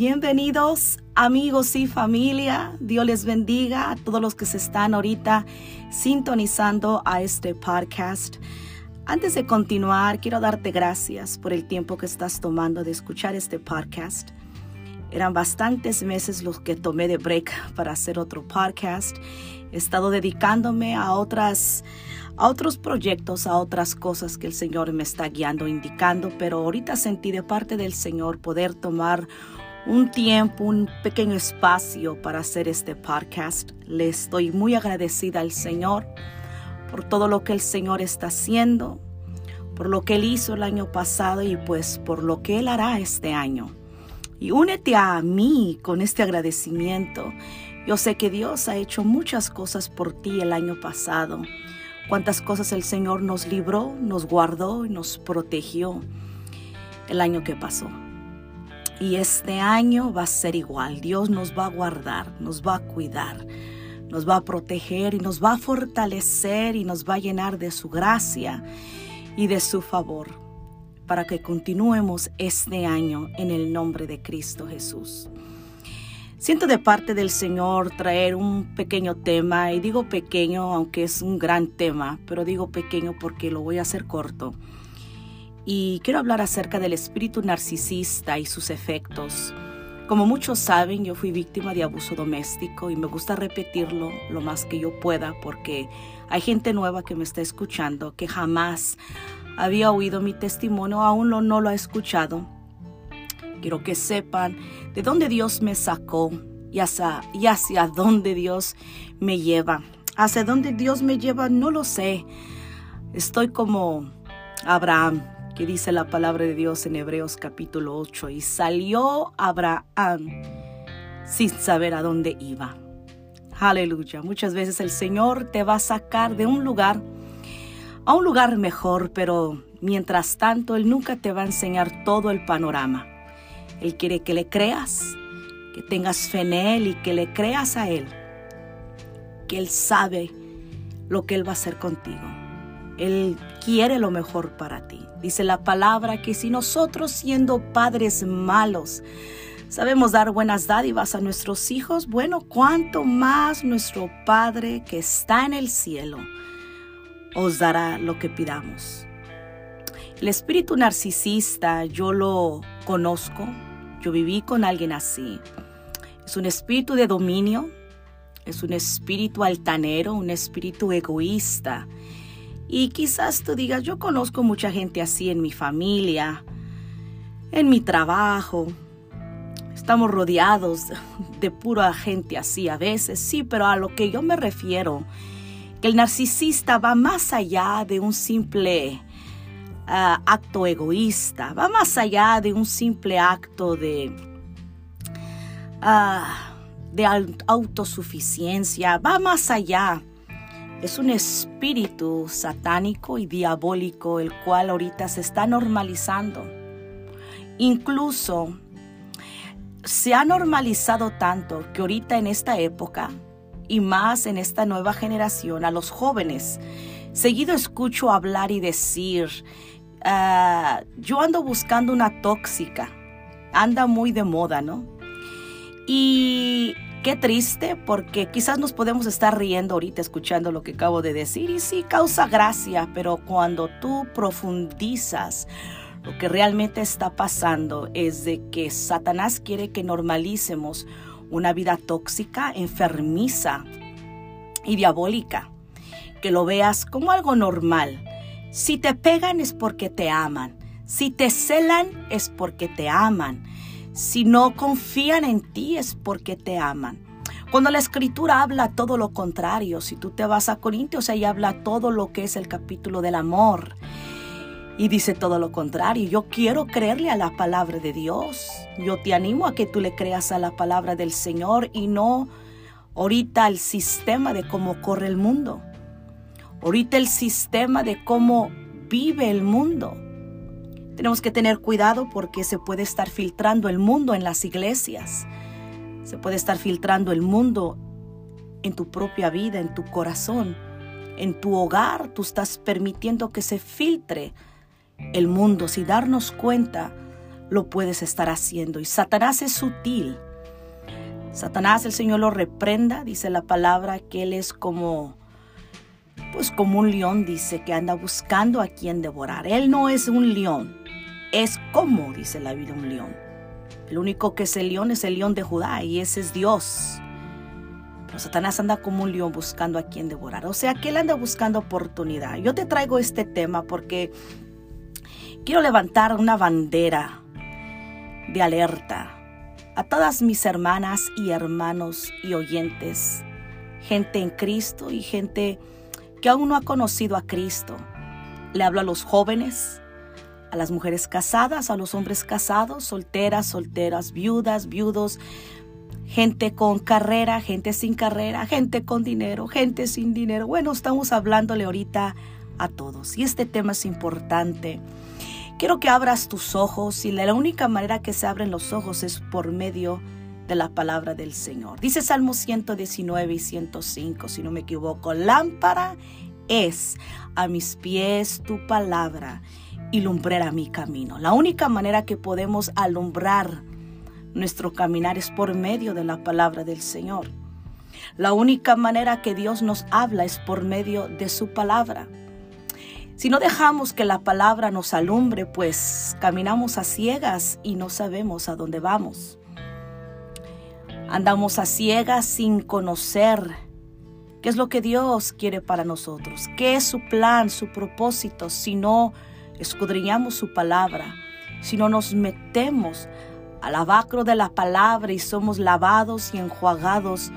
Bienvenidos amigos y familia. Dios les bendiga a todos los que se están ahorita sintonizando a este podcast. Antes de continuar, quiero darte gracias por el tiempo que estás tomando de escuchar este podcast. Eran bastantes meses los que tomé de break para hacer otro podcast. He estado dedicándome a otras a otros proyectos, a otras cosas que el Señor me está guiando, indicando, pero ahorita sentí de parte del Señor poder tomar un tiempo, un pequeño espacio para hacer este podcast. Le estoy muy agradecida al Señor por todo lo que el Señor está haciendo, por lo que Él hizo el año pasado y pues por lo que Él hará este año. Y únete a mí con este agradecimiento. Yo sé que Dios ha hecho muchas cosas por ti el año pasado. Cuántas cosas el Señor nos libró, nos guardó y nos protegió el año que pasó. Y este año va a ser igual. Dios nos va a guardar, nos va a cuidar, nos va a proteger y nos va a fortalecer y nos va a llenar de su gracia y de su favor para que continuemos este año en el nombre de Cristo Jesús. Siento de parte del Señor traer un pequeño tema, y digo pequeño aunque es un gran tema, pero digo pequeño porque lo voy a hacer corto y quiero hablar acerca del espíritu narcisista y sus efectos. Como muchos saben, yo fui víctima de abuso doméstico y me gusta repetirlo lo más que yo pueda porque hay gente nueva que me está escuchando que jamás había oído mi testimonio, aún no lo ha escuchado. Quiero que sepan de dónde Dios me sacó y hacia, y hacia dónde Dios me lleva. Hacia dónde Dios me lleva no lo sé. Estoy como Abraham que dice la palabra de Dios en Hebreos capítulo 8, y salió Abraham sin saber a dónde iba. Aleluya. Muchas veces el Señor te va a sacar de un lugar a un lugar mejor, pero mientras tanto Él nunca te va a enseñar todo el panorama. Él quiere que le creas, que tengas fe en Él y que le creas a Él, que Él sabe lo que Él va a hacer contigo. Él quiere lo mejor para ti. Dice la palabra que si nosotros siendo padres malos sabemos dar buenas dádivas a nuestros hijos, bueno, cuánto más nuestro Padre que está en el cielo os dará lo que pidamos. El espíritu narcisista yo lo conozco, yo viví con alguien así. Es un espíritu de dominio, es un espíritu altanero, un espíritu egoísta y quizás tú digas, yo conozco mucha gente así en mi familia, en mi trabajo. Estamos rodeados de pura gente así a veces, sí, pero a lo que yo me refiero, que el narcisista va más allá de un simple ah, acto egoísta, va más allá de un simple acto de, ah, de autosuficiencia, va más allá es un espíritu satánico y diabólico el cual ahorita se está normalizando. Incluso se ha normalizado tanto que ahorita en esta época y más en esta nueva generación, a los jóvenes, seguido escucho hablar y decir, ah, yo ando buscando una tóxica, anda muy de moda, ¿no? Y Qué triste porque quizás nos podemos estar riendo ahorita escuchando lo que acabo de decir y sí causa gracia, pero cuando tú profundizas lo que realmente está pasando es de que Satanás quiere que normalicemos una vida tóxica, enfermiza y diabólica, que lo veas como algo normal. Si te pegan es porque te aman, si te celan es porque te aman. Si no confían en ti es porque te aman. Cuando la escritura habla todo lo contrario, si tú te vas a Corintios, ahí habla todo lo que es el capítulo del amor. Y dice todo lo contrario. Yo quiero creerle a la palabra de Dios. Yo te animo a que tú le creas a la palabra del Señor y no ahorita al sistema de cómo corre el mundo. Ahorita el sistema de cómo vive el mundo. Tenemos que tener cuidado porque se puede estar filtrando el mundo en las iglesias. Se puede estar filtrando el mundo en tu propia vida, en tu corazón, en tu hogar. Tú estás permitiendo que se filtre el mundo sin darnos cuenta lo puedes estar haciendo. Y Satanás es sutil. Satanás, el Señor lo reprenda, dice la palabra, que él es como, pues como un león, dice, que anda buscando a quien devorar. Él no es un león, es como, dice la Biblia, un león. El único que es el león es el león de Judá y ese es Dios. Pero Satanás anda como un león buscando a quien devorar. O sea que él anda buscando oportunidad. Yo te traigo este tema porque quiero levantar una bandera de alerta a todas mis hermanas y hermanos y oyentes, gente en Cristo y gente que aún no ha conocido a Cristo. Le hablo a los jóvenes, a las mujeres casadas, a los hombres casados, solteras, solteras, viudas, viudos, gente con carrera, gente sin carrera, gente con dinero, gente sin dinero. Bueno, estamos hablándole ahorita a todos y este tema es importante. Quiero que abras tus ojos y la única manera que se abren los ojos es por medio de la palabra del Señor. Dice Salmo 119 y 105, si no me equivoco, lámpara es a mis pies tu palabra y lumbrera mi camino. La única manera que podemos alumbrar nuestro caminar es por medio de la palabra del Señor. La única manera que Dios nos habla es por medio de su palabra. Si no dejamos que la palabra nos alumbre, pues caminamos a ciegas y no sabemos a dónde vamos. Andamos a ciegas sin conocer qué es lo que Dios quiere para nosotros, qué es su plan, su propósito, si no escudriñamos su palabra, si no nos metemos al abacro de la palabra y somos lavados y enjuagados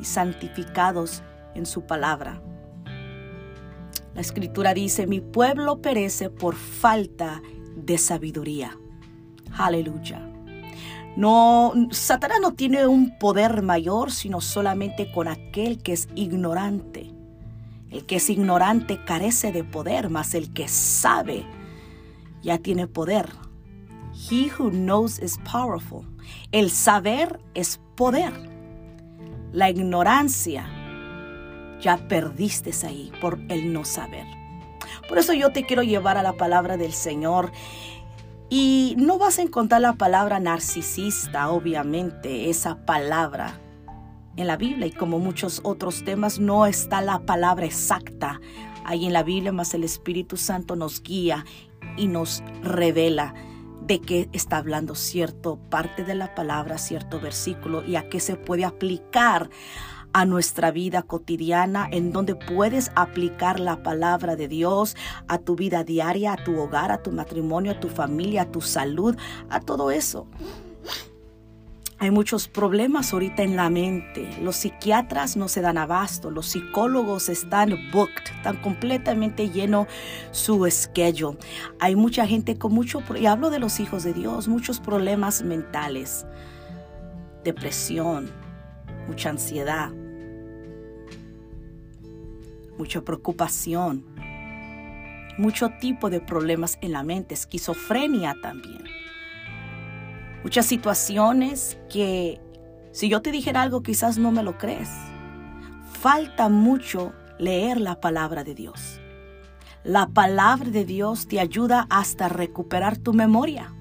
y santificados en su palabra. La escritura dice, mi pueblo perece por falta de sabiduría. Aleluya. No, Satanás no tiene un poder mayor, sino solamente con aquel que es ignorante. El que es ignorante carece de poder, mas el que sabe ya tiene poder. He who knows is powerful. El saber es poder. La ignorancia ya perdiste ahí por el no saber. Por eso yo te quiero llevar a la palabra del Señor. Y no vas a encontrar la palabra narcisista, obviamente, esa palabra en la Biblia. Y como muchos otros temas, no está la palabra exacta ahí en la Biblia, mas el Espíritu Santo nos guía y nos revela de qué está hablando cierto parte de la palabra, cierto versículo y a qué se puede aplicar a nuestra vida cotidiana, en donde puedes aplicar la palabra de Dios a tu vida diaria, a tu hogar, a tu matrimonio, a tu familia, a tu salud, a todo eso. Hay muchos problemas ahorita en la mente. Los psiquiatras no se dan abasto. Los psicólogos están booked, están completamente lleno su schedule. Hay mucha gente con mucho, y hablo de los hijos de Dios, muchos problemas mentales, depresión, mucha ansiedad, mucha preocupación, mucho tipo de problemas en la mente, esquizofrenia también. Muchas situaciones que si yo te dijera algo quizás no me lo crees. Falta mucho leer la palabra de Dios. La palabra de Dios te ayuda hasta recuperar tu memoria.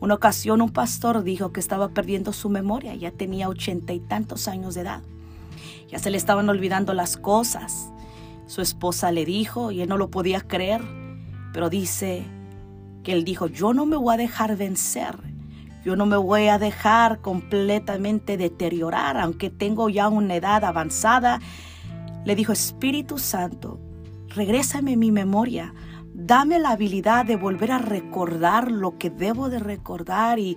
Una ocasión un pastor dijo que estaba perdiendo su memoria, ya tenía ochenta y tantos años de edad. Ya se le estaban olvidando las cosas. Su esposa le dijo y él no lo podía creer, pero dice que él dijo, yo no me voy a dejar vencer, yo no me voy a dejar completamente deteriorar, aunque tengo ya una edad avanzada. Le dijo, Espíritu Santo, regrésame mi memoria, dame la habilidad de volver a recordar lo que debo de recordar y,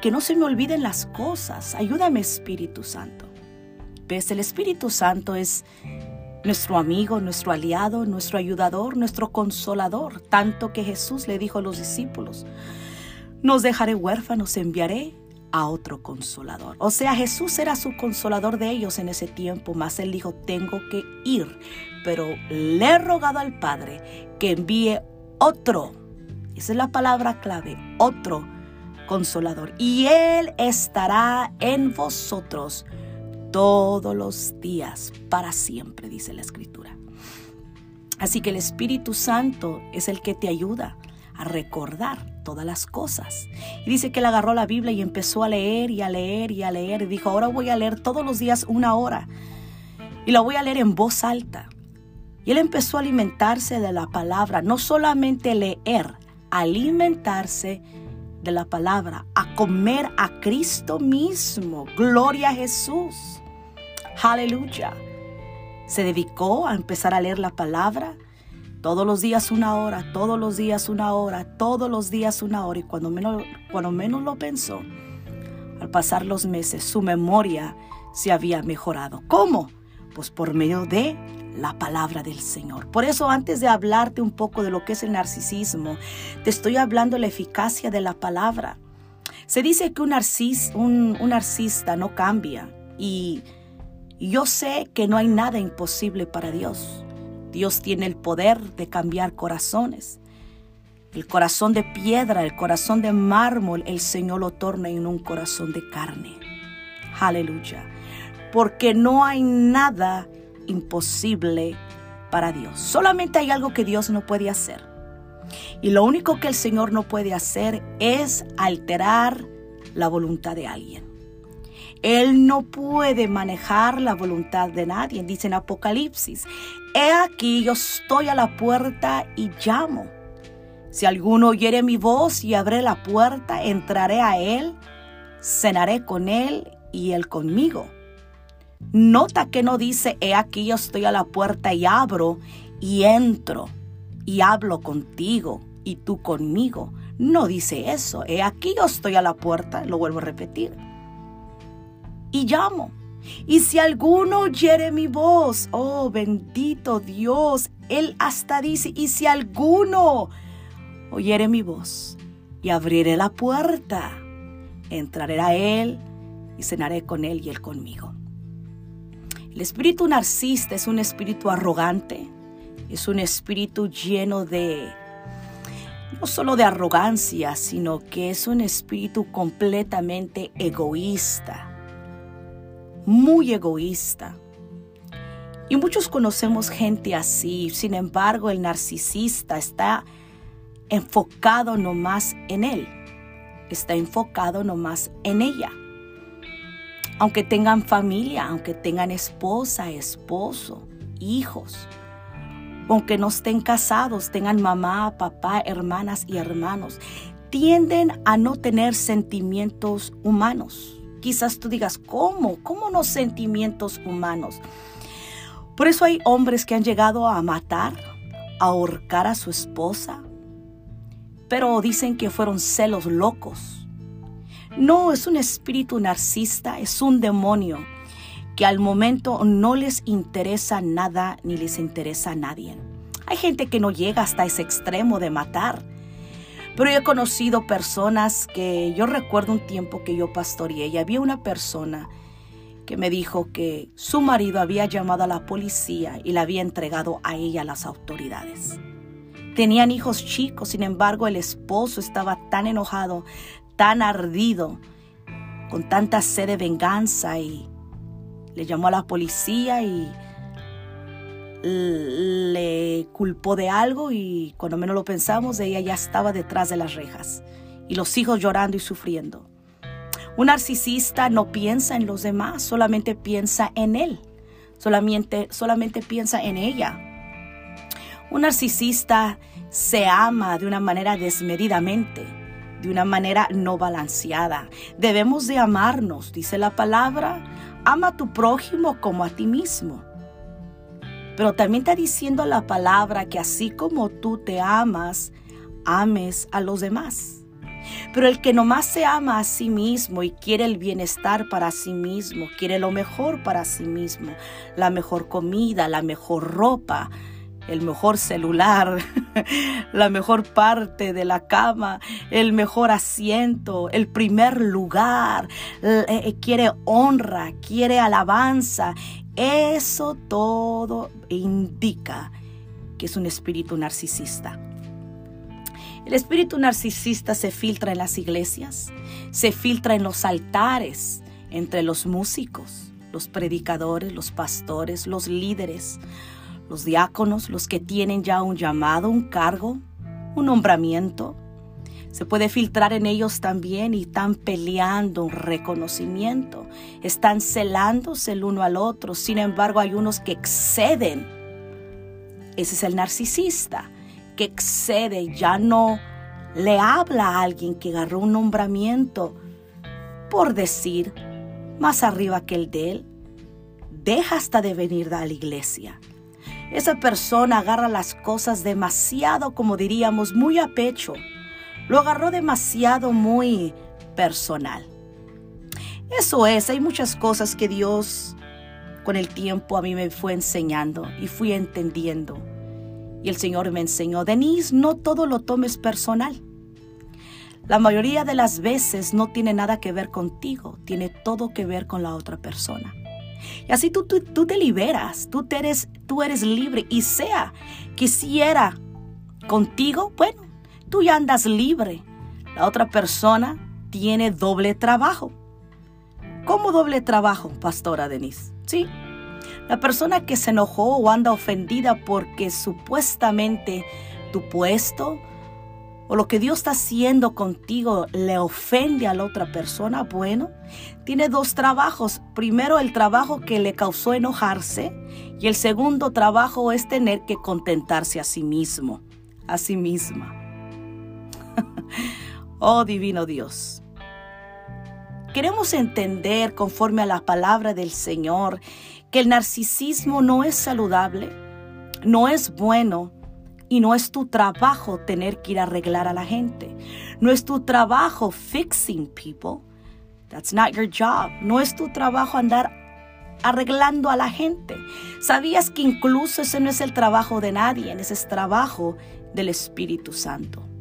que no se me olviden las cosas. Ayúdame, Espíritu Santo. ¿Ves? El Espíritu Santo es nuestro amigo, nuestro aliado, nuestro ayudador, nuestro consolador, tanto que Jesús le dijo a los discípulos, nos dejaré huérfanos, enviaré a otro consolador. O sea, Jesús era su consolador de ellos en ese tiempo, mas él dijo, tengo que ir, pero le he rogado al Padre que envíe otro, esa es la palabra clave, otro consolador, y él estará en vosotros todos los días, para siempre, dice la escritura. Así que el Espíritu Santo es el que te ayuda a recordar todas las cosas. Y dice que él agarró la Biblia y empezó a leer y a leer y a leer. Y dijo, ahora voy a leer todos los días una hora. Y la voy a leer en voz alta. Y él empezó a alimentarse de la palabra, no solamente leer, alimentarse de la palabra, a comer a Cristo mismo. Gloria a Jesús. Aleluya. Se dedicó a empezar a leer la palabra todos los días una hora, todos los días una hora, todos los días una hora. Y cuando menos, cuando menos lo pensó, al pasar los meses, su memoria se había mejorado. ¿Cómo? Pues por medio de la palabra del Señor. Por eso antes de hablarte un poco de lo que es el narcisismo, te estoy hablando de la eficacia de la palabra. Se dice que un, un, un narcisista no cambia y yo sé que no hay nada imposible para Dios. Dios tiene el poder de cambiar corazones. El corazón de piedra, el corazón de mármol, el Señor lo torna en un corazón de carne. Aleluya. Porque no hay nada imposible para Dios. Solamente hay algo que Dios no puede hacer. Y lo único que el Señor no puede hacer es alterar la voluntad de alguien. Él no puede manejar la voluntad de nadie. Dice en Apocalipsis, he aquí yo estoy a la puerta y llamo. Si alguno oyere mi voz y abre la puerta, entraré a él, cenaré con él y él conmigo. Nota que no dice, he aquí yo estoy a la puerta y abro y entro y hablo contigo y tú conmigo. No dice eso, he aquí yo estoy a la puerta, lo vuelvo a repetir y llamo. Y si alguno oyere mi voz, oh bendito Dios, Él hasta dice, y si alguno oyere mi voz y abriré la puerta, entraré a Él y cenaré con Él y Él conmigo. El espíritu narcisista es un espíritu arrogante, es un espíritu lleno de, no solo de arrogancia, sino que es un espíritu completamente egoísta muy egoísta. Y muchos conocemos gente así, sin embargo el narcisista está enfocado nomás en él, está enfocado nomás en ella. Aunque tengan familia, aunque tengan esposa, esposo, hijos, aunque no estén casados, tengan mamá, papá, hermanas y hermanos, tienden a no tener sentimientos humanos Quizás tú digas, ¿cómo? ¿Cómo no sentimientos humanos? Por eso hay hombres que han llegado a matar, a ahorcar a su esposa, pero dicen que fueron celos locos. No, es un espíritu narcisista, es un demonio que al momento no les interesa nada ni les interesa a nadie. Hay gente que no llega hasta ese extremo de matar, pero yo he conocido personas que yo recuerdo un tiempo que yo pastoreé y había una persona que me dijo que su marido había llamado a la policía y la había entregado a ella a las autoridades. Tenían hijos chicos, sin embargo el esposo estaba tan enojado, tan ardido, con tanta sed de venganza y le llamó a la policía y le culpó de algo y cuando menos lo pensamos, ella ya estaba detrás de las rejas y los hijos llorando y sufriendo. Un narcisista no piensa en los demás, solamente piensa en él, solamente, solamente piensa en ella. Un narcisista se ama de una manera desmedidamente, de una manera no balanceada. Debemos de amarnos, dice la palabra, ama a tu prójimo como a ti mismo. Pero también está diciendo la palabra que así como tú te amas, ames a los demás. Pero el que nomás se ama a sí mismo y quiere el bienestar para sí mismo, quiere lo mejor para sí mismo, la mejor comida, la mejor ropa, el mejor celular, la mejor parte de la cama, el mejor asiento, el primer lugar, eh, eh, quiere honra, quiere alabanza eso todo indica que es un espíritu narcisista. El espíritu narcisista se filtra en las iglesias, se filtra en los altares, entre los músicos, los predicadores, los pastores, los líderes, los diáconos, los que tienen ya un llamado, un cargo, un nombramiento. Se puede filtrar en ellos también y están peleando un reconocimiento. Están celándose el uno al otro. Sin embargo, hay unos que exceden. Ese es el narcisista, que excede, ya no le habla a alguien que agarró un nombramiento por decir más arriba que el de él. Deja hasta de venir a la iglesia. Esa persona agarra las cosas demasiado, como diríamos, muy a pecho lo agarró demasiado muy personal. Eso es, hay muchas cosas que Dios con el tiempo a mí me fue enseñando y fui entendiendo. Y el Señor me enseñó, Denise, no todo lo tomes personal. La mayoría de las veces no tiene nada que ver contigo, tiene todo que ver con la otra persona. Y así tú, tú, te liberas, tú, eres, tú eres libre y sea quisiera contigo, bueno, tú ya andas libre. La otra persona tiene doble trabajo. ¿Cómo doble trabajo, pastora Denise? Sí. La persona que se enojó o anda ofendida porque supuestamente tu puesto o lo que Dios está haciendo contigo le ofende a la otra persona, bueno, tiene dos trabajos. Primero el trabajo que le causó enojarse y el segundo trabajo es tener que contentarse a sí mismo, a sí misma. oh divino Dios. Queremos entender conforme a la palabra del Señor que el narcisismo no es saludable, no es bueno y no es tu trabajo tener que ir a arreglar a la gente. No es tu trabajo fixing people. That's not your job. No es tu trabajo andar arreglando a la gente. ¿Sabías que incluso ese no es el trabajo de nadie? Ese es trabajo del Espíritu Santo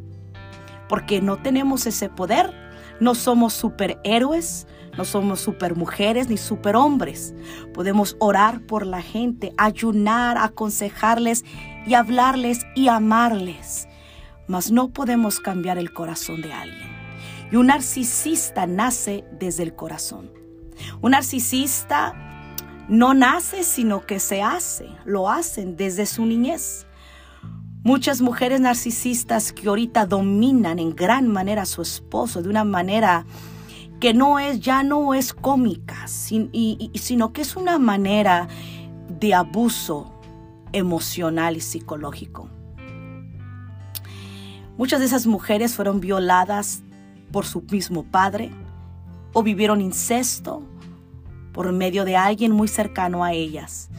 porque no tenemos ese poder. No somos superhéroes, no somos supermujeres ni superhombres. Podemos orar por la gente, ayunar, aconsejarles y hablarles y amarles. Mas no podemos cambiar el corazón de alguien. Y un narcisista nace desde el corazón. Un narcisista no nace, sino que se hace. Lo hacen desde su niñez. Muchas mujeres narcisistas que ahorita dominan en gran manera a su esposo de una manera que no es, ya no es cómica, sino que es una manera de abuso emocional y psicológico. Muchas de esas mujeres fueron violadas por su mismo padre o vivieron incesto por medio de alguien muy cercano a ellas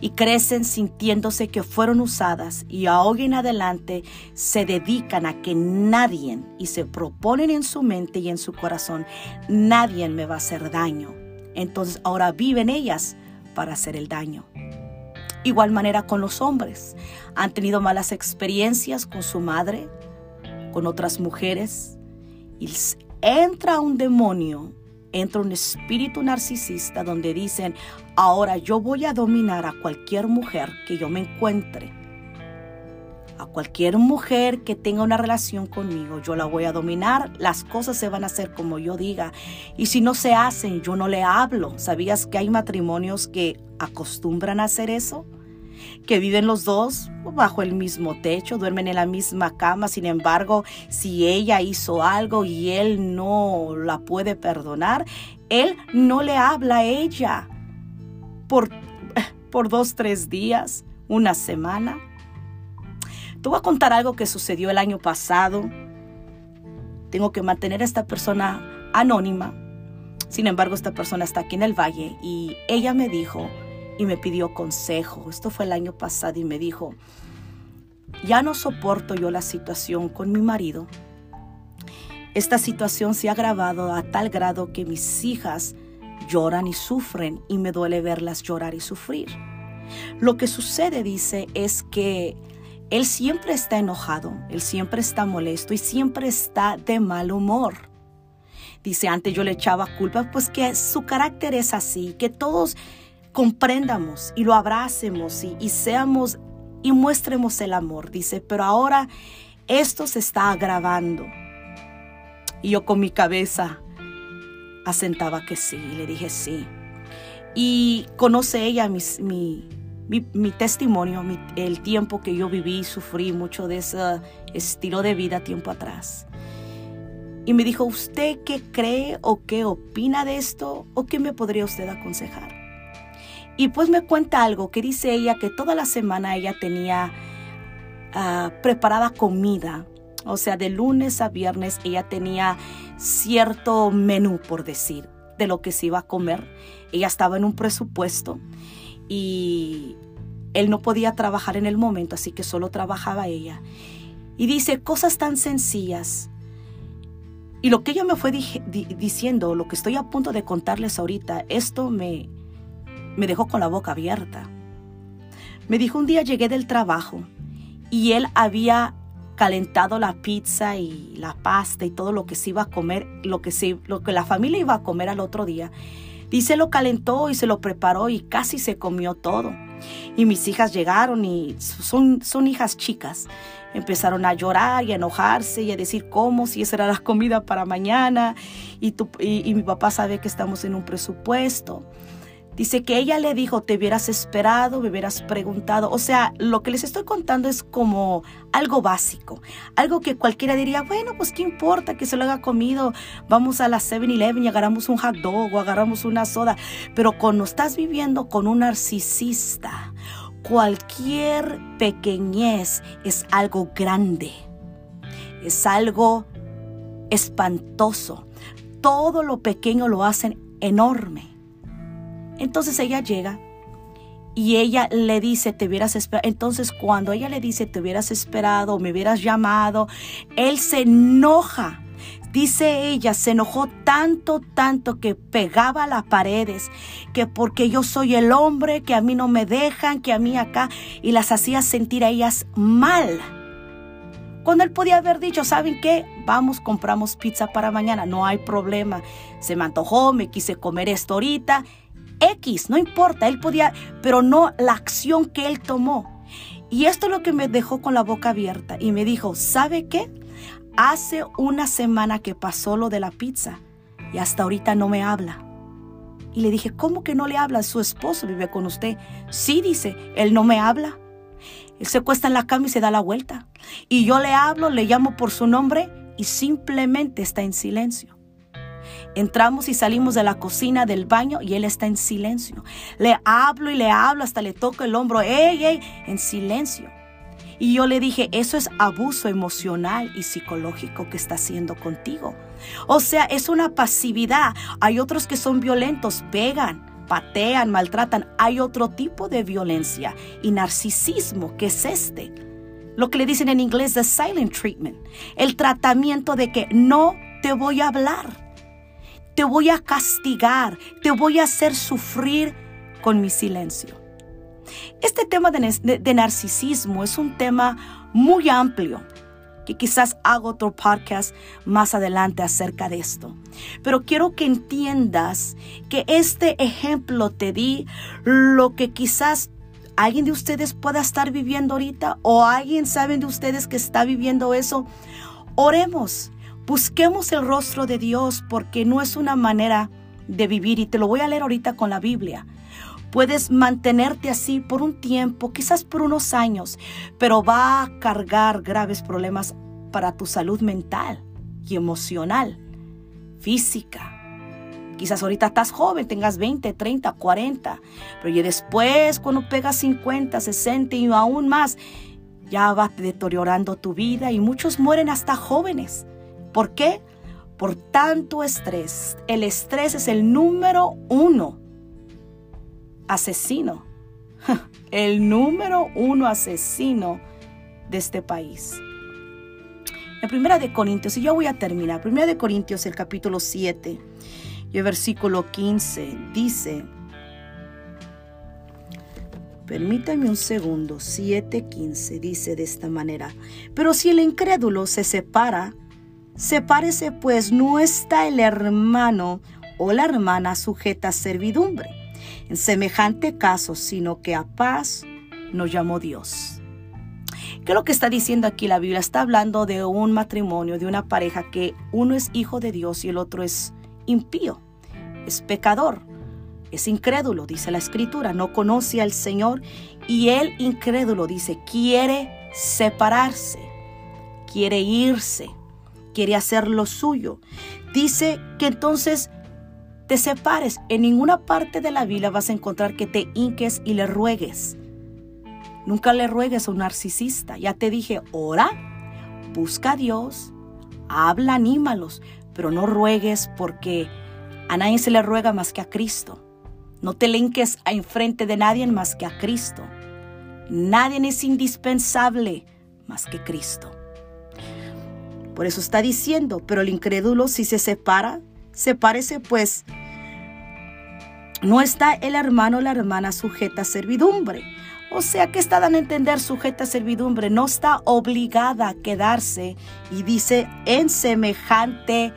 y crecen sintiéndose que fueron usadas y ahora en adelante se dedican a que nadie y se proponen en su mente y en su corazón, nadie me va a hacer daño. Entonces ahora viven ellas para hacer el daño. Igual manera con los hombres. Han tenido malas experiencias con su madre, con otras mujeres. Y entra un demonio entra un espíritu narcisista donde dicen, ahora yo voy a dominar a cualquier mujer que yo me encuentre. A cualquier mujer que tenga una relación conmigo, yo la voy a dominar, las cosas se van a hacer como yo diga. Y si no se hacen, yo no le hablo. ¿Sabías que hay matrimonios que acostumbran a hacer eso? Que viven los dos bajo el mismo techo, duermen en la misma cama, sin embargo, si ella hizo algo y él no la puede perdonar, él no le habla a ella por, por dos, tres días, una semana. Te voy a contar algo que sucedió el año pasado. Tengo que mantener a esta persona anónima. Sin embargo, esta persona está aquí en el valle y ella me dijo, y me pidió consejo. Esto fue el año pasado y me dijo, ya no soporto yo la situación con mi marido. Esta situación se ha agravado a tal grado que mis hijas lloran y sufren y me duele verlas llorar y sufrir. Lo que sucede, dice, es que él siempre está enojado, él siempre está molesto y siempre está de mal humor. Dice, antes yo le echaba culpa, pues que su carácter es así, que todos comprendamos y lo abracemos y, seamos y muestremos el amor, dice, pero ahora esto se está agravando. Y yo con mi cabeza asentaba que sí, le dije sí. Y conoce ella mi, mi, testimonio, el tiempo que yo viví y sufrí mucho de ese estilo de vida tiempo atrás. y me dijo, ¿usted qué cree o qué opina de esto o qué me podría usted aconsejar? Y pues me cuenta algo que dice ella que toda la semana ella tenía ah, preparada comida. O sea, de lunes a viernes ella tenía cierto menú, por decir, de lo que se iba a comer. Ella estaba en un presupuesto y él no podía trabajar en el momento, así que solo trabajaba ella. Y dice cosas tan sencillas. Y lo que ella me fue diciendo, lo que estoy a punto de contarles ahorita, esto me, me dejó con la boca abierta. Me dijo un día llegué del trabajo y él había calentado la pizza y la pasta y todo lo que se iba a comer, lo que, se, lo que la familia iba a comer al otro día. Dice, lo calentó y se lo preparó y casi se comió todo. Y mis hijas llegaron y son, son hijas chicas. Empezaron a llorar y a enojarse y a decir cómo, si esa era la comida para mañana. Y, y mi papá sabe que estamos en un presupuesto. Dice que ella le dijo, te hubieras esperado, me hubieras preguntado. O sea, lo que les estoy contando es como algo básico, algo que cualquiera diría, bueno, pues qué importa que se lo haya comido, vamos a la 7-Eleven y agarramos un hot dog o agarramos una soda. Pero cuando estás viviendo con un narcisista, cualquier pequeñez es algo grande, es algo espantoso. Todo lo pequeño lo hacen enorme. Entonces ella llega y ella le dice, te hubieras esperado. Entonces cuando ella le dice, te hubieras esperado, me hubieras llamado, él se enoja. Dice ella, se enojó tanto, tanto que pegaba las paredes, que porque yo soy el hombre, que a mí no me dejan, que a mí acá, y las hacía sentir a ellas mal. Cuando él podía haber dicho, ¿saben qué? Vamos, compramos pizza para mañana, no hay problema. Se me antojó, me quise comer esto ahorita X, no importa, él podía, pero no la acción que él tomó. Y esto es lo que me dejó con la boca abierta y me dijo, ¿sabe qué? Hace una semana que pasó lo de la pizza y hasta ahorita no me habla. Y le dije, ¿cómo que no le habla? Su esposo vive con usted. Sí, dice, él no me habla. Él se cuesta en la cama y se da la vuelta. Y yo le hablo, le llamo por su nombre y simplemente está en silencio. Entramos y salimos de la cocina, del baño y él está en silencio. Le hablo y le hablo, hasta le toco el hombro, ¡ey, ey! En silencio. Y yo le dije, eso es abuso emocional y psicológico que está haciendo contigo. O sea, es una pasividad. Hay otros que son violentos, pegan, patean, maltratan. Hay otro tipo de violencia y narcisismo que es este. Lo que le dicen en inglés the silent treatment. El tratamiento de que no te voy a hablar te voy a castigar, te voy a hacer sufrir con mi silencio. Este tema de, narcisismo es un tema muy amplio que quizás hago otro podcast más adelante acerca de esto. Pero quiero que entiendas que este ejemplo te di lo que quizás alguien de ustedes pueda estar viviendo ahorita o alguien saben de ustedes que está viviendo eso. Oremos Busquemos el rostro de Dios porque no es una manera de vivir y te lo voy a leer ahorita con la Biblia. Puedes mantenerte así por un tiempo, quizás por unos años, pero va a cargar graves problemas para tu salud mental y emocional, física. Quizás ahorita estás joven, tengas 20, 30, 40, pero ya después cuando pegas 50, 60 y aún más, ya va deteriorando tu vida y muchos mueren hasta jóvenes ¿Por qué? Por tanto estrés. El estrés es el número uno asesino. El número uno asesino de este país. En Primera de Corintios, y yo voy a terminar, Primera de Corintios, el capítulo 7, y el versículo 15, dice, permítame un segundo, 7.15, dice de esta manera, pero si el incrédulo se separa, Sepárese pues no está el hermano o la hermana sujeta a servidumbre en semejante caso, sino que a paz nos llamó Dios. ¿Qué es lo que está diciendo aquí la Biblia? Está hablando de un matrimonio, de una pareja que uno es hijo de Dios y el otro es impío, es pecador, es incrédulo, dice la escritura, no conoce al Señor y el incrédulo dice, quiere separarse, quiere irse quiere hacer lo suyo. Dice que entonces te separes. En ninguna parte de la Biblia vas a encontrar que te hinques y le ruegues. Nunca le ruegues a un narcisista. Ya te dije, ora, busca a Dios, habla, anímalos, pero no ruegues porque a nadie se le ruega más que a Cristo. No te linques a enfrente de nadie más que a Cristo. Nadie es indispensable más que Cristo. Por eso está diciendo, pero el incrédulo si se separa, sepárese pues. No está el hermano o la hermana sujeta a servidumbre. O sea que está dando a entender sujeta a servidumbre, no está obligada a quedarse y dice en semejante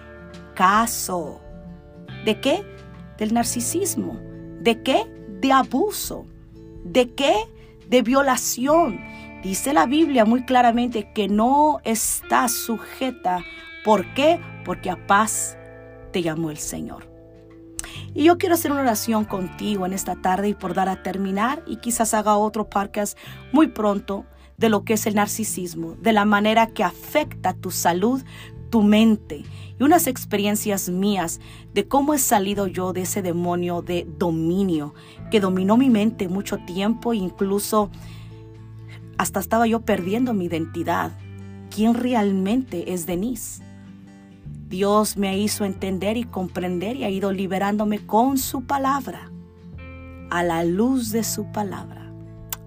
caso. ¿De qué? Del narcisismo. ¿De qué? De abuso. ¿De qué? De violación. Dice la Biblia muy claramente que no está sujeta. ¿Por qué? Porque a paz te llamó el Señor. Y yo quiero hacer una oración contigo en esta tarde y por dar a terminar y quizás haga otro podcast muy pronto de lo que es el narcisismo, de la manera que afecta tu salud, tu mente y unas experiencias mías de cómo he salido yo de ese demonio de dominio que dominó mi mente mucho tiempo, incluso hasta estaba yo perdiendo mi identidad. ¿Quién realmente es Denise? Dios me hizo entender y comprender y ha ido liberándome con su palabra, a la luz de su palabra.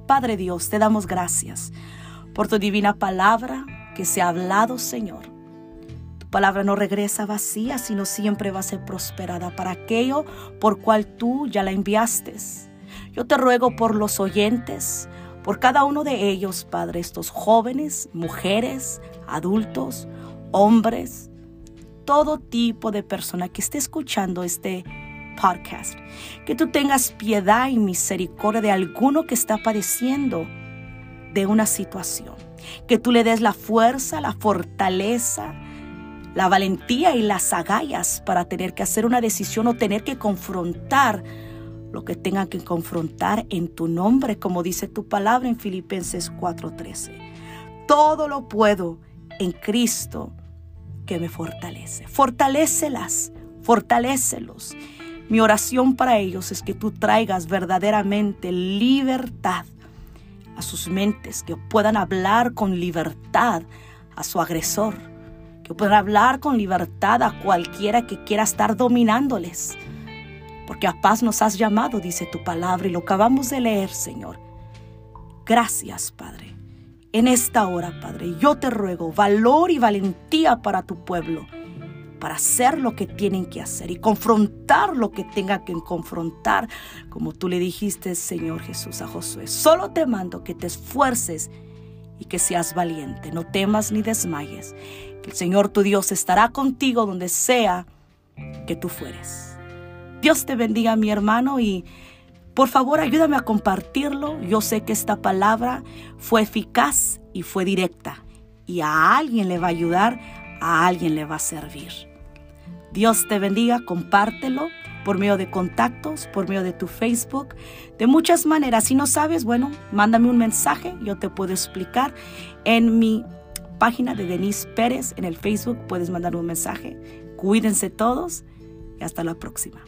Padre Dios, te damos gracias por tu divina palabra que se ha hablado, Señor. Tu palabra no regresa vacía, sino siempre va a ser prosperada para aquello por cual tú ya la enviaste. Yo te ruego por los oyentes, por cada uno de ellos, Padre, estos jóvenes, mujeres, adultos, hombres, todo tipo de persona que esté escuchando este podcast. Que tú tengas piedad y misericordia de alguno que está padeciendo de una situación. Que tú le des la fuerza, la fortaleza, la valentía y las agallas para tener que hacer una decisión o tener que confrontar lo que tengan que confrontar en tu nombre, como dice tu palabra en Filipenses 4:13. Todo lo puedo en Cristo que me fortalece. Fortalécelas, fortalécelos. Mi oración para ellos es que tú traigas verdaderamente libertad a sus mentes, que puedan hablar con libertad a su agresor, que puedan hablar con libertad a cualquiera que quiera estar dominándoles. Porque a paz nos has llamado, dice tu palabra, y lo acabamos de leer, Señor. Gracias, Padre en esta hora, Padre. Yo te ruego valor y valentía para tu pueblo, para hacer lo que tienen que hacer y confrontar lo que tenga que confrontar, como tú le dijiste, Señor Jesús, a Josué. Solo te mando que te esfuerces y que seas valiente. No temas ni desmayes. El Señor tu Dios estará contigo donde sea que tú fueres. Dios te bendiga, mi hermano, y por favor, ayúdame a compartirlo. Yo sé que esta palabra fue eficaz y fue directa. Y a alguien le va a ayudar, a alguien le va a servir. Dios te bendiga, compártelo por medio de contactos, por medio de tu Facebook, de muchas maneras. Si no sabes, bueno, mándame un mensaje, yo te puedo explicar. En mi página de Denise Pérez en el Facebook puedes mandar un mensaje. Cuídense todos y hasta la próxima.